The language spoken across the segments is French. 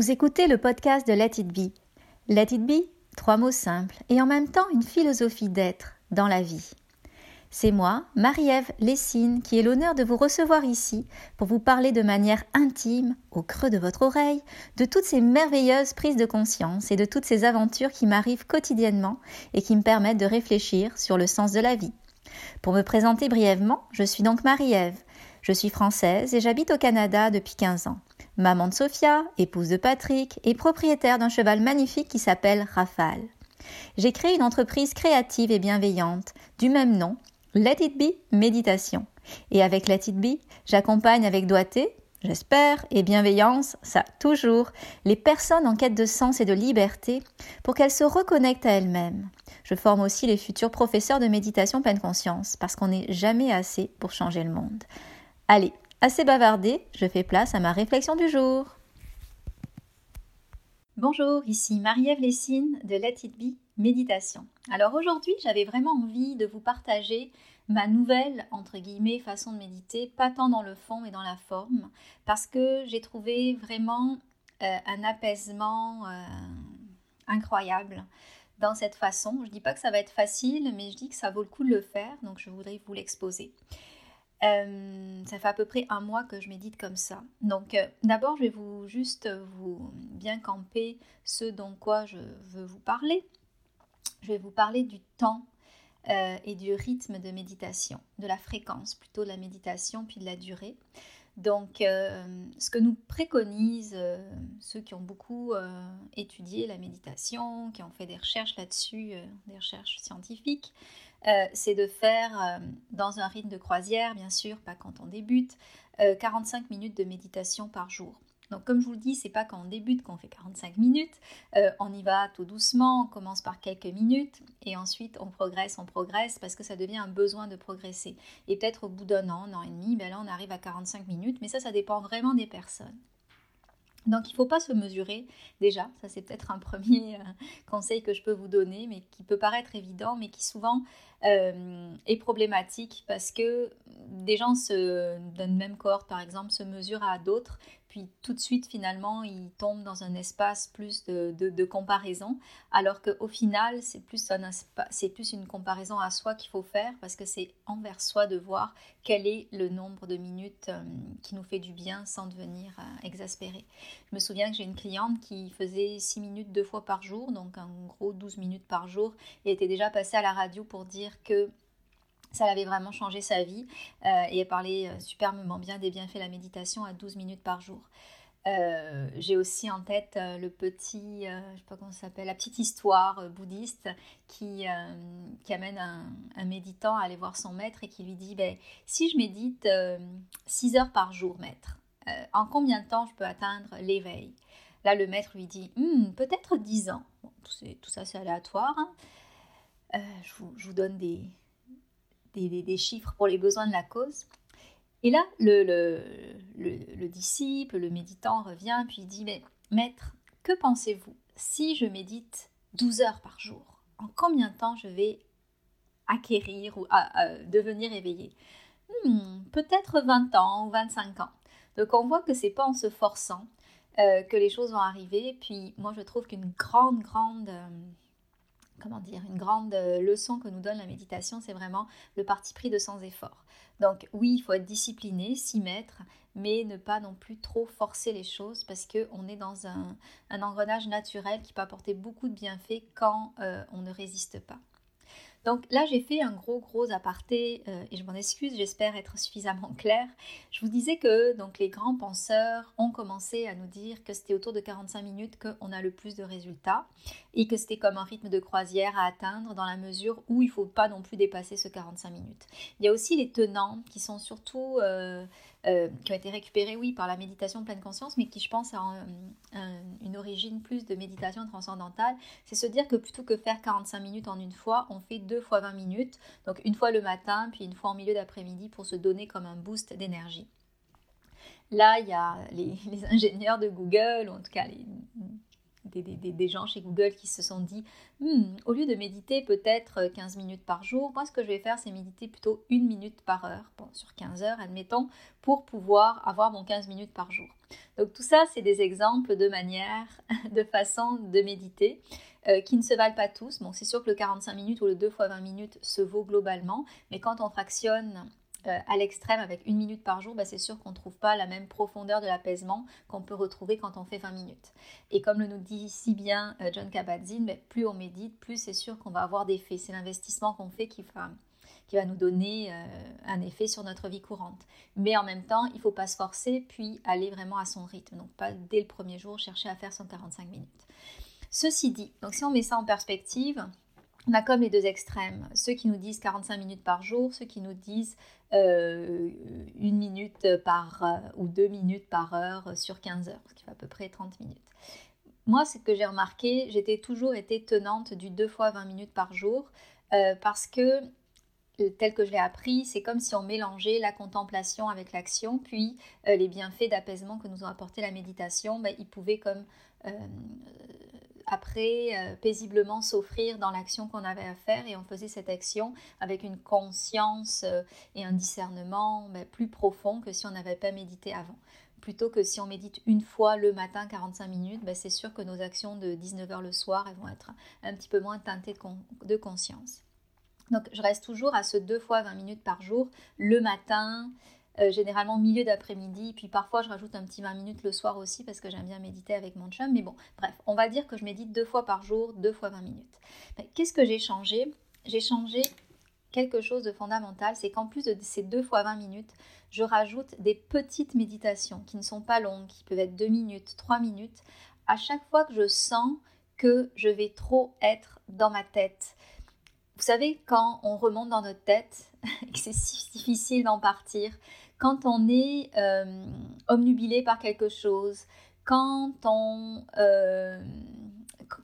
Vous écoutez le podcast de Let It Be. Let It Be, trois mots simples et en même temps une philosophie d'être dans la vie. C'est moi, Marie-Ève Lessine, qui ai l'honneur de vous recevoir ici pour vous parler de manière intime, au creux de votre oreille, de toutes ces merveilleuses prises de conscience et de toutes ces aventures qui m'arrivent quotidiennement et qui me permettent de réfléchir sur le sens de la vie. Pour me présenter brièvement, je suis donc Marie-Ève. Je suis française et j'habite au Canada depuis 15 ans maman de Sophia, épouse de Patrick et propriétaire d'un cheval magnifique qui s'appelle Rafale. J'ai créé une entreprise créative et bienveillante du même nom, Let It Be Méditation. Et avec Let It Be, j'accompagne avec doigté, j'espère, et bienveillance, ça toujours, les personnes en quête de sens et de liberté pour qu'elles se reconnectent à elles-mêmes. Je forme aussi les futurs professeurs de méditation pleine conscience parce qu'on n'est jamais assez pour changer le monde. Allez, Assez bavardé, je fais place à ma réflexion du jour. Bonjour, ici Marie-Ève Lessine de Let It Be Méditation. Alors aujourd'hui, j'avais vraiment envie de vous partager ma nouvelle, entre guillemets, façon de méditer, pas tant dans le fond mais dans la forme, parce que j'ai trouvé vraiment euh, un apaisement euh, incroyable dans cette façon. Je ne dis pas que ça va être facile, mais je dis que ça vaut le coup de le faire, donc je voudrais vous l'exposer. Euh, ça fait à peu près un mois que je médite comme ça. Donc euh, d'abord, je vais vous juste vous bien camper ce dont quoi je veux vous parler. Je vais vous parler du temps euh, et du rythme de méditation, de la fréquence plutôt de la méditation, puis de la durée. Donc, ce que nous préconisent ceux qui ont beaucoup étudié la méditation, qui ont fait des recherches là-dessus, des recherches scientifiques, euh, c'est de faire euh, dans un rythme de croisière, bien sûr, pas quand on débute, 45 euh, minutes de méditation par jour. Donc comme je vous le dis, c'est pas quand on débute qu'on fait 45 minutes, on y va tout doucement, on commence par quelques minutes et ensuite on progresse, on progresse parce que ça devient un besoin de progresser. Et peut-être au bout d'un an, un an et demi, ben là on arrive à 45 minutes, mais ça ça dépend vraiment des personnes. Donc il ne faut pas se mesurer déjà, ça c'est peut-être un premier conseil que je peux vous donner, mais qui peut paraître évident, mais qui souvent euh, est problématique parce que des gens se, d'un même cohorte par exemple se mesurent à d'autres puis tout de suite finalement ils tombent dans un espace plus de, comparaison, alors qu'au final c'est plus, un plus une comparaison à soi qu'il faut faire parce que c'est envers soi de voir quel est le nombre de minutes euh, qui nous fait du bien sans devenir euh, exaspéré. Je me souviens que j'ai une cliente qui faisait 6 minutes deux fois par jour, donc en gros 12 minutes par jour, et était déjà passée à la radio pour dire que ça avait vraiment changé sa vie euh, et elle parlait euh, superbement bien des bienfaits de la méditation à 12 minutes par jour. Euh, j'ai aussi en tête le petit, je sais pas comment s'appelle, la petite histoire bouddhiste qui, qui amène un, méditant à aller voir son maître et qui lui dit ben, si je médite 6 heures par jour, maître, en combien de temps je peux atteindre l'éveil? Là, le maître lui dit hmm, peut-être 10 ans. tout, ça, c'est aléatoire. Hein. Je, vous, donne des, des, chiffres pour les besoins de la cause. Et là, le, le, disciple, le méditant revient, puis il dit, mais maître, que pensez-vous si je médite 12 heures par jour? En combien de temps je vais acquérir ou devenir éveillé? Hmm, Peut-être 20 ans ou 25 ans. Donc on voit que c'est pas en se forçant euh, que les choses vont arriver. Puis moi je trouve qu'une grande, grande... Euh, comment dire, une grande euh, leçon que nous donne la méditation, c'est vraiment le parti pris de sans effort. Donc oui, il faut être discipliné, s'y mettre, mais ne pas non plus trop forcer les choses parce qu'on est dans un, engrenage naturel qui peut apporter beaucoup de bienfaits quand euh, on ne résiste pas. Donc là, j'ai fait un gros, gros aparté euh, et je m'en excuse, j'espère être suffisamment claire. Je vous disais que donc les grands penseurs ont commencé à nous dire que c'était autour de 45 minutes qu'on a le plus de résultats et que c'était comme un rythme de croisière à atteindre dans la mesure où il ne faut pas non plus dépasser ce 45 minutes. Il y a aussi les tenants qui sont surtout... Euh, euh, qui ont été récupérés, oui, par la méditation pleine conscience, mais qui, je pense, a une origine plus de méditation transcendantale. C'est se dire que plutôt que faire 45 minutes en une fois, on fait deux fois 20 minutes, donc une fois le matin, puis une fois en milieu d'après-midi pour se donner comme un boost d'énergie. Là, il y a les, ingénieurs de Google, ou en tout cas les des, gens chez Google qui se sont dit, hmm, au lieu de méditer peut-être 15 minutes par jour, moi ce que je vais faire, c'est méditer plutôt une minute par heure, bon, sur 15 heures, admettons, pour pouvoir avoir mon 15 minutes par jour. Donc tout ça, c'est des exemples de manière, de façon de méditer. Euh, qui ne se valent pas tous. Bon, c'est sûr que le 45 minutes ou le 2 x 20 minutes se vaut globalement, mais quand on fractionne euh, à l'extrême avec une minute par jour, bah, c'est sûr qu'on ne trouve pas la même profondeur de l'apaisement qu'on peut retrouver quand on fait 20 minutes. Et comme le nous dit si bien euh, John Kabat-Zinn, bah, plus on médite, plus c'est sûr qu'on va avoir des effets. C'est l'investissement qu'on fait qui va, qui va nous donner euh, un effet sur notre vie courante. Mais en même temps, il ne faut pas se forcer, puis aller vraiment à son rythme. Donc pas dès le premier jour chercher à faire 145 minutes. Ceci dit, donc si on met ça en perspective, on a comme les deux extrêmes, ceux qui nous disent 45 minutes par jour, ceux qui nous disent euh, une minute par euh, ou deux minutes par heure sur 15 heures, ce qui fait à peu près 30 minutes. Moi, ce que j'ai remarqué, j'étais toujours été tenante du 2 fois 20 minutes par jour euh, parce que tel que je l'ai appris, c'est comme si on mélangeait la contemplation avec l'action, puis les bienfaits d'apaisement que nous ont apporté la méditation, ben, ils pouvaient comme après euh, paisiblement s'offrir dans l'action qu'on avait à faire et on faisait cette action avec une conscience euh, et un discernement ben, plus profond que si on n'avait pas médité avant. Plutôt que si on médite une fois le matin 45 minutes, ben, c'est sûr que nos actions de 19h le soir elles vont être un petit peu moins teintées de, conscience. Donc je reste toujours à ce deux fois 20 minutes par jour, le matin, euh, généralement milieu d'après-midi, puis parfois je rajoute un petit 20 minutes le soir aussi parce que j'aime bien méditer avec mon chum, mais bon, bref, on va dire que je médite deux fois par jour, deux fois 20 minutes. Qu'est-ce que j'ai changé? J'ai changé quelque chose de fondamental, c'est qu'en plus de ces deux fois 20 minutes, je rajoute des petites méditations qui ne sont pas longues, qui peuvent être 2 minutes, 3 minutes, à chaque fois que je sens que je vais trop être dans ma tête. Vous savez, quand on remonte dans notre tête et que c'est si difficile d'en partir, quand on est euh, omnubilé par quelque chose, quand on, euh,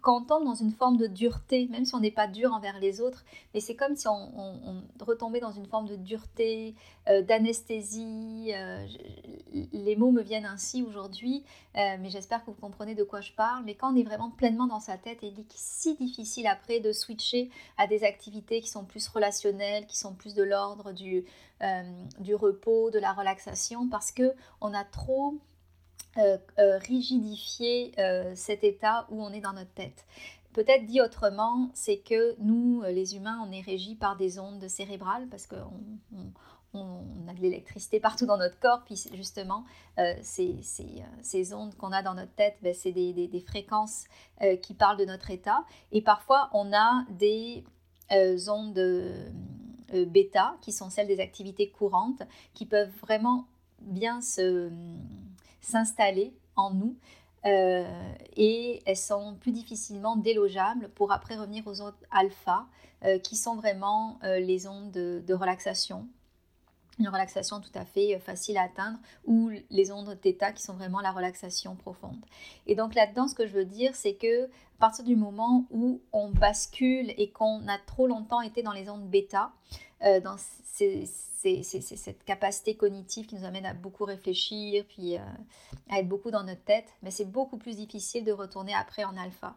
quand on tombe dans une forme de dureté, même si on n'est pas dur envers les autres, mais c'est comme si on, retombait dans une forme de dureté, euh, d'anesthésie. les mots me viennent ainsi aujourd'hui, mais j'espère que vous comprenez de quoi je parle. Mais quand on est vraiment pleinement dans sa tête, il est si difficile après de switcher à des activités qui sont plus relationnelles, qui sont plus de l'ordre du, euh, du repos, de la relaxation, parce que on a trop euh, euh, rigidifié cet état où on est dans notre tête. Peut-être dit autrement, c'est que nous, les humains, on est régis par des ondes cérébrales parce qu'on on, a de l'électricité partout dans notre corps, puis justement, ces, ondes qu'on a dans notre tête, ben, c'est des, fréquences qui parlent de notre état. Et parfois, on a des ondes euh, bêta, qui sont celles des activités courantes, qui peuvent vraiment bien s'installer en nous. Euh, et elles sont plus difficilement délogeables pour après revenir aux ondes alpha, euh, qui sont vraiment les ondes de, relaxation, une relaxation tout à fait facile à atteindre, ou les ondes θ qui sont vraiment la relaxation profonde. Et donc là-dedans, ce que je veux dire, c'est que à partir du moment où on bascule et qu'on a trop longtemps été dans les ondes bêta, euh, dans cette capacité cognitive qui nous amène à beaucoup réfléchir, puis euh, à être beaucoup dans notre tête, mais c'est beaucoup plus difficile de retourner après en alpha.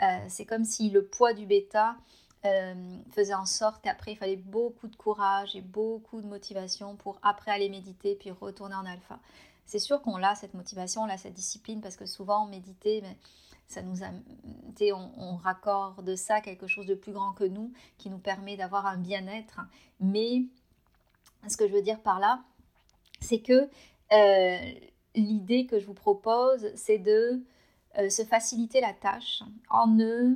Euh, c'est comme si le poids du bêta faisait en sorte qu'après il fallait beaucoup de courage et beaucoup de motivation pour après aller méditer puis retourner en alpha. C'est sûr qu'on a cette motivation, on a cette discipline parce que souvent méditer, mais ça nous a, on, on raccorde ça à quelque chose de plus grand que nous, qui nous permet d'avoir un bien-être. Mais ce que je veux dire par là, c'est que euh, l'idée que je vous propose, c'est de euh, se faciliter la tâche en ne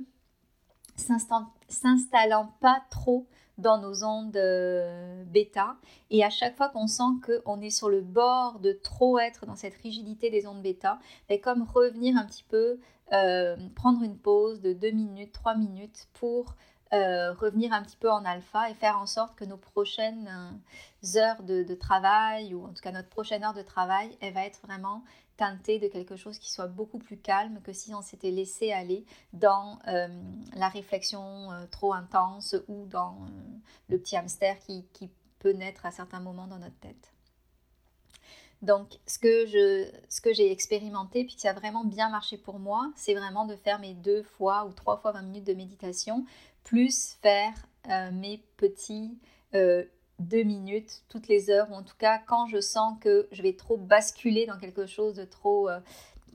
s'installant pas trop dans nos ondes euh, bêta. Et à chaque fois qu'on sent qu'on est sur le bord de trop être dans cette rigidité des ondes bêta, et ben, comme revenir un petit peu, euh, prendre une pause de 2 minutes, 3 minutes pour euh, revenir un petit peu en alpha et faire en sorte que nos prochaines heures de, de, travail, ou en tout cas notre prochaine heure de travail, elle va être vraiment teinté de quelque chose qui soit beaucoup plus calme que si on s'était laissé aller dans euh, la réflexion euh, trop intense ou dans euh, le petit hamster qui, peut naître à certains moments dans notre tête. Donc, ce que, j'ai expérimenté, puis qui a vraiment bien marché pour moi, c'est vraiment de faire mes deux fois ou trois fois 20 minutes de méditation, plus faire mes petits deux minutes toutes les heures, ou en tout cas quand je sens que je vais trop basculer dans quelque chose de trop euh,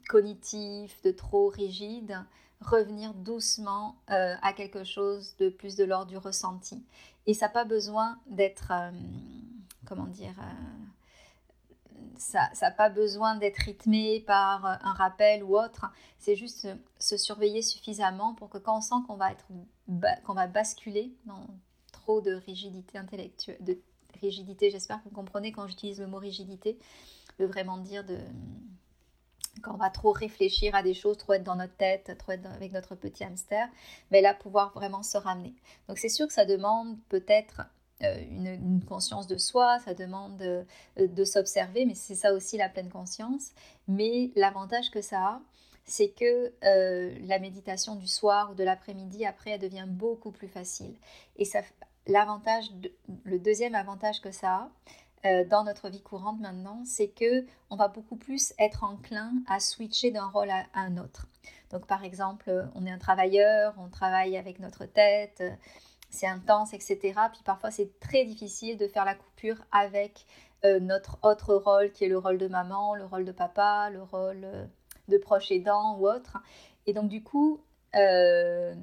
cognitif, de trop rigide, revenir doucement à quelque chose de plus de l'ordre du ressenti. Et ça n'a pas besoin d'être, comment dire, ça n'a pas besoin d'être rythmé par euh, un rappel ou autre. C'est juste se surveiller suffisamment pour que quand on sent qu'on va, être, qu'on va basculer dans de rigidité intellectuelle, de rigidité, j'espère que vous comprenez quand j'utilise le mot rigidité, veut vraiment dire de quand on va trop réfléchir à des choses, trop être dans notre tête, trop être avec notre petit hamster, mais là pouvoir vraiment se ramener. Donc c'est sûr que ça demande peut-être euh, une, conscience de soi, ça demande euh, de, s'observer, mais c'est ça aussi la pleine conscience. Mais l'avantage que ça a, c'est que euh, la méditation du soir ou de l'après-midi, après, elle devient beaucoup plus facile. Et ça, l'avantage, le deuxième avantage que ça a, dans notre vie courante maintenant, c'est que on va beaucoup plus être enclin à switcher d'un rôle à, un autre. Donc par exemple, on est un travailleur, on travaille avec notre tête, c'est intense, etc. Puis parfois c'est très difficile de faire la coupure avec euh, notre autre rôle qui est le rôle de maman, le rôle de papa, le rôle euh, de proche aidant ou autre. Et donc du coup, euh,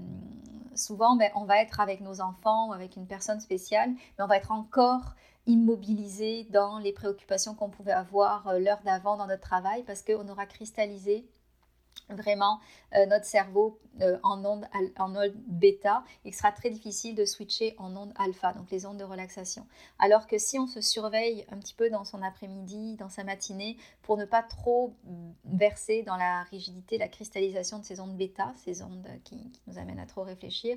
souvent ben, on va être avec nos enfants ou avec une personne spéciale, mais on va être encore immobilisé dans les préoccupations qu'on pouvait avoir l'heure d'avant dans notre travail parce qu'on aura cristallisé vraiment euh, notre cerveau euh, en onde en onde bêta il sera très difficile de switcher en onde alpha, donc les ondes de relaxation. Alors que si on se surveille un petit peu dans son après-midi, dans sa matinée, pour ne pas trop verser dans la rigidité, la cristallisation de ces ondes bêta, ces ondes qui, nous amènent à trop réfléchir,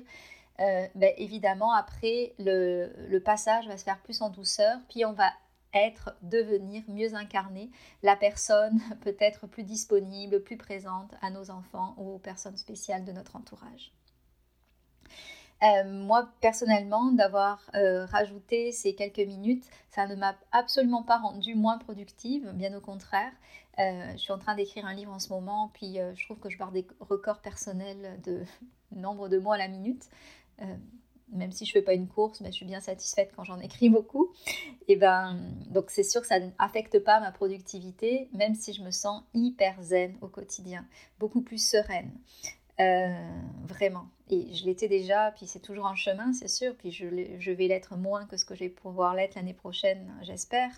euh, ben, évidemment après le, le passage va se faire plus en douceur, puis on va être, devenir mieux incarné, la personne peut-être plus disponible, plus présente à nos enfants ou aux personnes spéciales de notre entourage. Euh, moi, personnellement, d'avoir euh, rajouté ces quelques minutes, ça ne m'a absolument pas rendue moins productive, bien au contraire. Euh, je suis en train d'écrire un livre en ce moment, puis je trouve que je pars des records personnels de nombre de mots à la minute même si je fais pas une course, mais je suis bien satisfaite quand j'en écris beaucoup. Et ben, donc c'est sûr que ça n'affecte pas ma productivité, même si je me sens hyper zen au quotidien, beaucoup plus sereine. Euh, vraiment. Et je l'étais déjà, puis c'est toujours un chemin, c'est sûr. Puis je, je vais l'être moins que ce que je vais pouvoir l'être l'année prochaine, j'espère.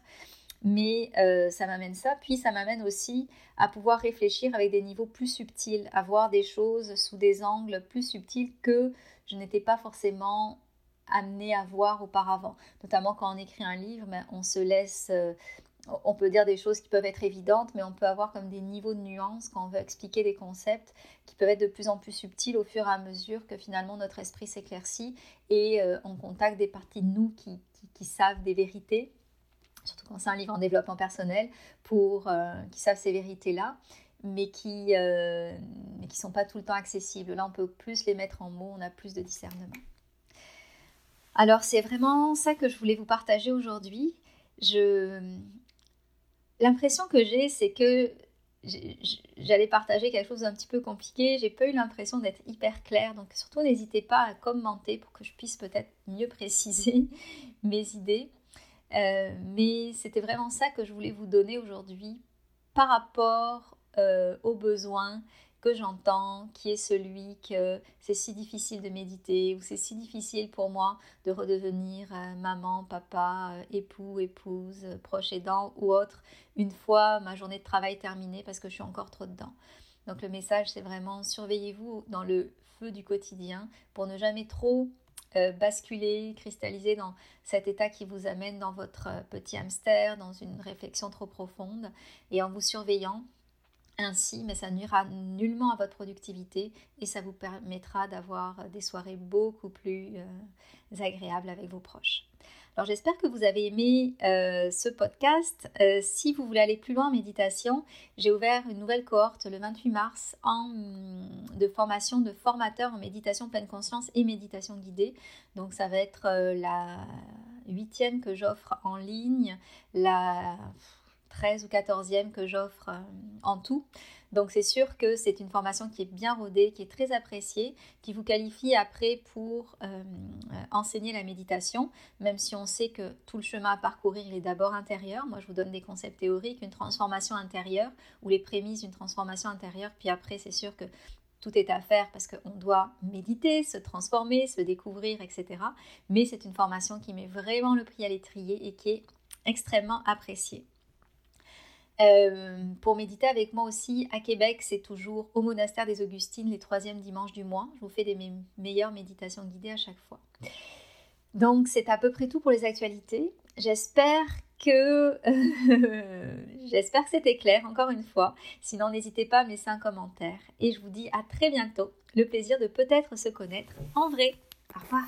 Mais euh, ça m'amène ça. Puis ça m'amène aussi à pouvoir réfléchir avec des niveaux plus subtils, à voir des choses sous des angles plus subtils que je n'étais pas forcément amenée à voir auparavant. Notamment quand on écrit un livre, ben, on se laisse, euh, on peut dire des choses qui peuvent être évidentes, mais on peut avoir comme des niveaux de nuances quand on veut expliquer des concepts qui peuvent être de plus en plus subtils au fur et à mesure que finalement notre esprit s'éclaircit et euh, on contacte des parties de nous qui, savent des vérités surtout quand c'est un livre en développement personnel, pour euh, qui savent ces vérités-là mais qui euh, qui sont pas tout le temps accessibles. Là, on peut plus les mettre en mots, on a plus de discernement. Alors, c'est vraiment ça que je voulais vous partager aujourd'hui. Je... L'impression que j'ai, c'est que j'allais partager quelque chose d'un petit peu compliqué. J'ai pas eu l'impression d'être hyper claire. Donc, surtout, n'hésitez pas à commenter pour que je puisse peut-être mieux préciser mes idées. Euh, mais c'était vraiment ça que je voulais vous donner aujourd'hui par rapport euh, aux besoins que j'entends, qui est celui que c'est si difficile de méditer ou c'est si difficile pour moi de redevenir euh, maman, papa, époux, épouse, proche aidant ou autre une fois ma journée de travail terminée parce que je suis encore trop dedans. Donc le message c'est vraiment surveillez-vous dans le feu du quotidien pour ne jamais trop basculer, cristalliser dans cet état qui vous amène dans votre petit hamster, dans une réflexion trop profonde et en vous surveillant ainsi, mais ça nuira nullement à votre productivité et ça vous permettra d'avoir des soirées beaucoup plus euh, agréables avec vos proches. Alors j'espère que vous avez aimé euh, ce podcast. Euh, si vous voulez aller plus loin en méditation, j'ai ouvert une nouvelle cohorte le 28 mars en, de formation de formateurs en méditation pleine conscience et méditation guidée. Donc ça va être la huitième que j'offre en ligne, la 13 ou 14e que j'offre euh, en tout. Donc c'est sûr que c'est une formation qui est bien rodée, qui est très appréciée, qui vous qualifie après pour euh, euh, enseigner la méditation, même si on sait que tout le chemin à parcourir est d'abord intérieur. Moi je vous donne des concepts théoriques, une transformation intérieure ou les prémices d'une transformation intérieure, puis après c'est sûr que tout est à faire parce qu'on doit méditer, se transformer, se découvrir, etc. Mais c'est une formation qui met vraiment le prix à l'étrier et qui est extrêmement appréciée. Euh, pour méditer avec moi aussi à Québec, c'est toujours au monastère des Augustines les troisièmes dimanches du mois. Je vous fais des meilleures méditations guidées à chaque fois. Donc c'est à peu près tout pour les actualités. J'espère que j'espère que c'était clair encore une fois. Sinon n'hésitez pas à me laisser un commentaire et je vous dis à très bientôt. Le plaisir de peut-être se connaître en vrai. Au revoir.